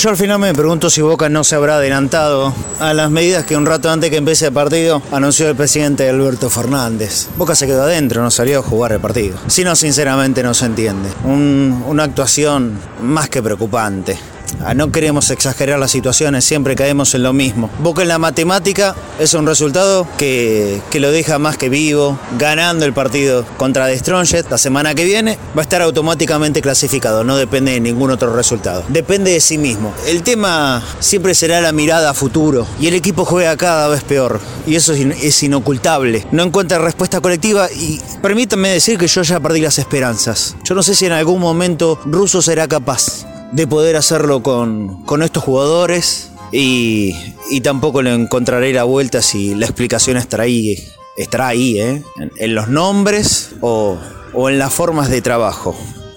Yo al final me pregunto si Boca no se habrá adelantado a las medidas que un rato antes que empiece el partido anunció el presidente Alberto Fernández. Boca se quedó adentro, no salió a jugar el partido. Si no, sinceramente no se entiende. una actuación más que preocupante. Ah, no queremos exagerar las situaciones, siempre caemos en lo mismo. Boca en la matemática es un resultado que, lo deja más que vivo, ganando el partido contra The Strongest la semana que viene, va a estar automáticamente clasificado, no depende de ningún otro resultado. Depende de sí mismo. El tema siempre será la mirada a futuro y el equipo juega cada vez peor y eso es inocultable. No encuentra respuesta colectiva y permítanme decir que yo ya perdí las esperanzas. Yo no sé si en algún momento Russo será capaz de poder hacerlo con, estos jugadores y, tampoco le encontraré la vuelta si la explicación estará ahí, estará ahí ¿eh? en, los nombres o, o en las formas de trabajo.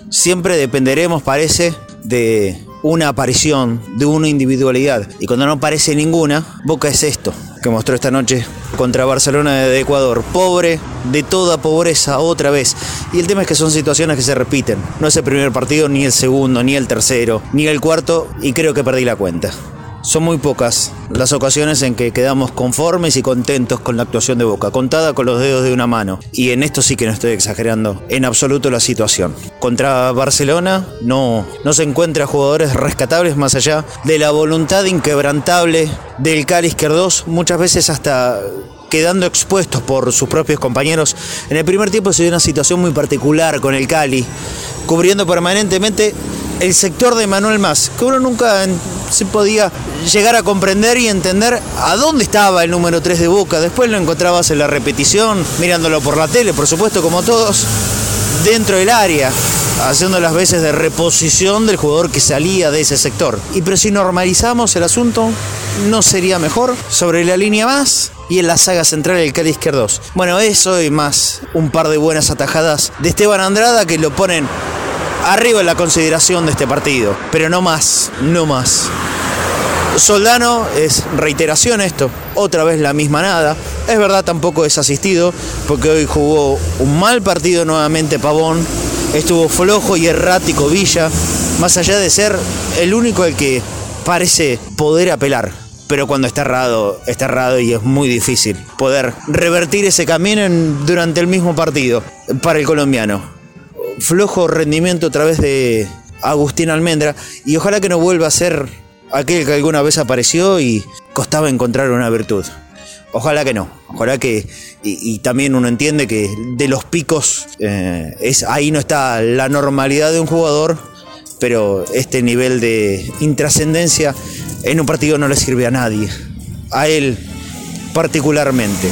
Siempre dependeremos, parece, de una aparición, de una individualidad. Y cuando no aparece ninguna, Boca es esto que mostró esta noche contra Barcelona de Ecuador. Pobre, de toda pobreza, otra vez. Y el tema es que son situaciones que se repiten. No es el primer partido, ni el segundo, ni el tercero, ni el cuarto, y creo que perdí la cuenta. Son muy pocas las ocasiones en que quedamos conformes y contentos con la actuación de Boca, contada con los dedos de una mano. Y en esto sí que no estoy exagerando en absoluto la situación. Contra Barcelona no, no se encuentra jugadores rescatables más allá de la voluntad inquebrantable del Cali Izquierdos, muchas veces hasta quedando expuestos por sus propios compañeros. En el primer tiempo se dio una situación muy particular con el Cali, cubriendo permanentemente el sector de Manuel Más, que uno nunca se podía llegar a comprender y entender a dónde estaba el número 3 de Boca. Después lo encontrabas en la repetición, mirándolo por la tele, por supuesto, como todos, dentro del área, haciendo las veces de reposición del jugador que salía de ese sector. Y pero si normalizamos el asunto, ¿no sería mejor? Sobre la línea más y en la saga central el Cali Izquierdos. Bueno, eso y más un par de buenas atajadas de Esteban Andrada que lo ponen arriba en la consideración de este partido, pero no más, no más. Soldano es reiteración esto, otra vez la misma nada. Es verdad, tampoco es asistido, porque hoy jugó un mal partido nuevamente Pavón, estuvo flojo y errático Villa, más allá de ser el único al que parece poder apelar. Pero cuando está errado, está errado y es muy difícil poder revertir ese camino durante el mismo partido para el colombiano flojo rendimiento a través de Agustín Almendra y ojalá que no vuelva a ser aquel que alguna vez apareció y costaba encontrar una virtud. Ojalá que no, ojalá que, y, también uno entiende que de los picos, eh, es, ahí no está la normalidad de un jugador, pero este nivel de intrascendencia en un partido no le sirve a nadie, a él particularmente.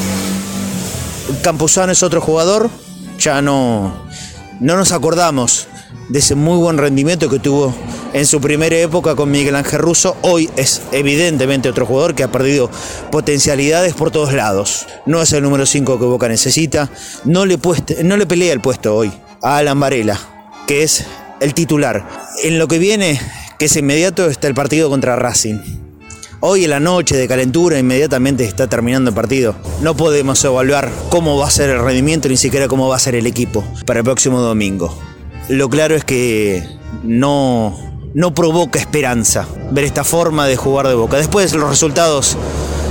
Campuzano es otro jugador, ya no, no nos acordamos de ese muy buen rendimiento que tuvo en su primera época con Miguel Ángel Russo. Hoy es evidentemente otro jugador que ha perdido potencialidades por todos lados. No es el número 5 que Boca necesita. No le, no le pelea el puesto hoy a Alan Varela, que es el titular. En lo que viene, que es inmediato, está el partido contra Racing. Hoy en la noche de calentura inmediatamente está terminando el partido. No podemos evaluar cómo va a ser el rendimiento ni siquiera cómo va a ser el equipo para el próximo domingo. Lo claro es que no, no provoca esperanza ver esta forma de jugar de boca. Después los resultados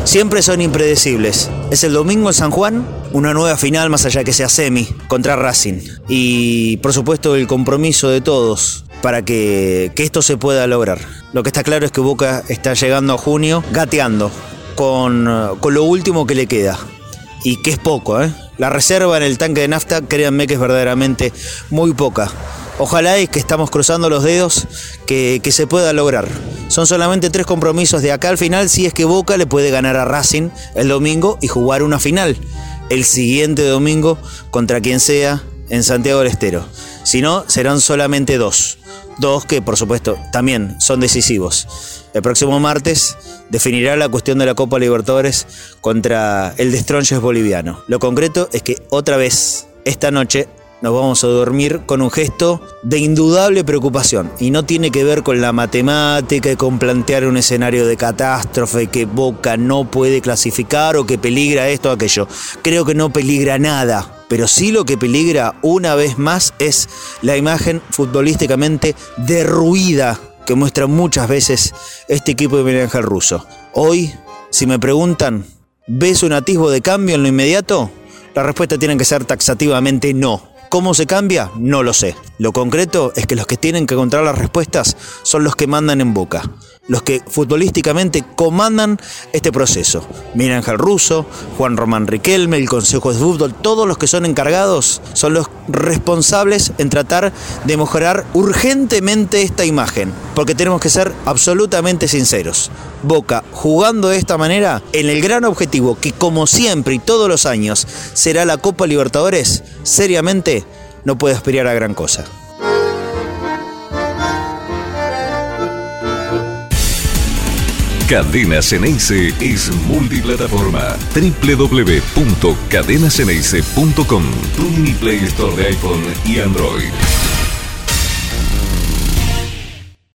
siempre son impredecibles. Es el domingo en San Juan, una nueva final más allá que sea semi contra Racing. Y por supuesto el compromiso de todos para que, esto se pueda lograr. Lo que está claro es que Boca está llegando a junio gateando con, con lo último que le queda. Y que es poco, ¿eh? La reserva en el tanque de nafta, créanme que es verdaderamente muy poca. Ojalá es que estamos cruzando los dedos que, que, se pueda lograr. Son solamente tres compromisos de acá al final si es que Boca le puede ganar a Racing el domingo y jugar una final el siguiente domingo contra quien sea en Santiago del Estero. Si no, serán solamente dos. Dos que, por supuesto, también son decisivos. El próximo martes definirá la cuestión de la Copa Libertadores contra el Destronches boliviano. Lo concreto es que otra vez, esta noche, nos vamos a dormir con un gesto de indudable preocupación. Y no tiene que ver con la matemática y con plantear un escenario de catástrofe que Boca no puede clasificar o que peligra esto o aquello. Creo que no peligra nada pero sí lo que peligra una vez más es la imagen futbolísticamente derruida que muestra muchas veces este equipo de Miguel Ángel Russo. Hoy, si me preguntan, ¿ves un atisbo de cambio en lo inmediato? La respuesta tiene que ser taxativamente no. ¿Cómo se cambia? No lo sé. Lo concreto es que los que tienen que encontrar las respuestas son los que mandan en boca, los que futbolísticamente comandan este proceso. Mira Ángel Russo, Juan Román Riquelme, el Consejo de Fútbol, todos los que son encargados son los responsables en tratar de mejorar urgentemente esta imagen, porque tenemos que ser absolutamente sinceros. Boca jugando de esta manera en el gran objetivo que como siempre y todos los años será la Copa Libertadores, seriamente no puede aspirar a gran cosa. Cadena Ceneice es multiplataforma. www.cadenaceneice.com Tu mini Play Store de iPhone y Android.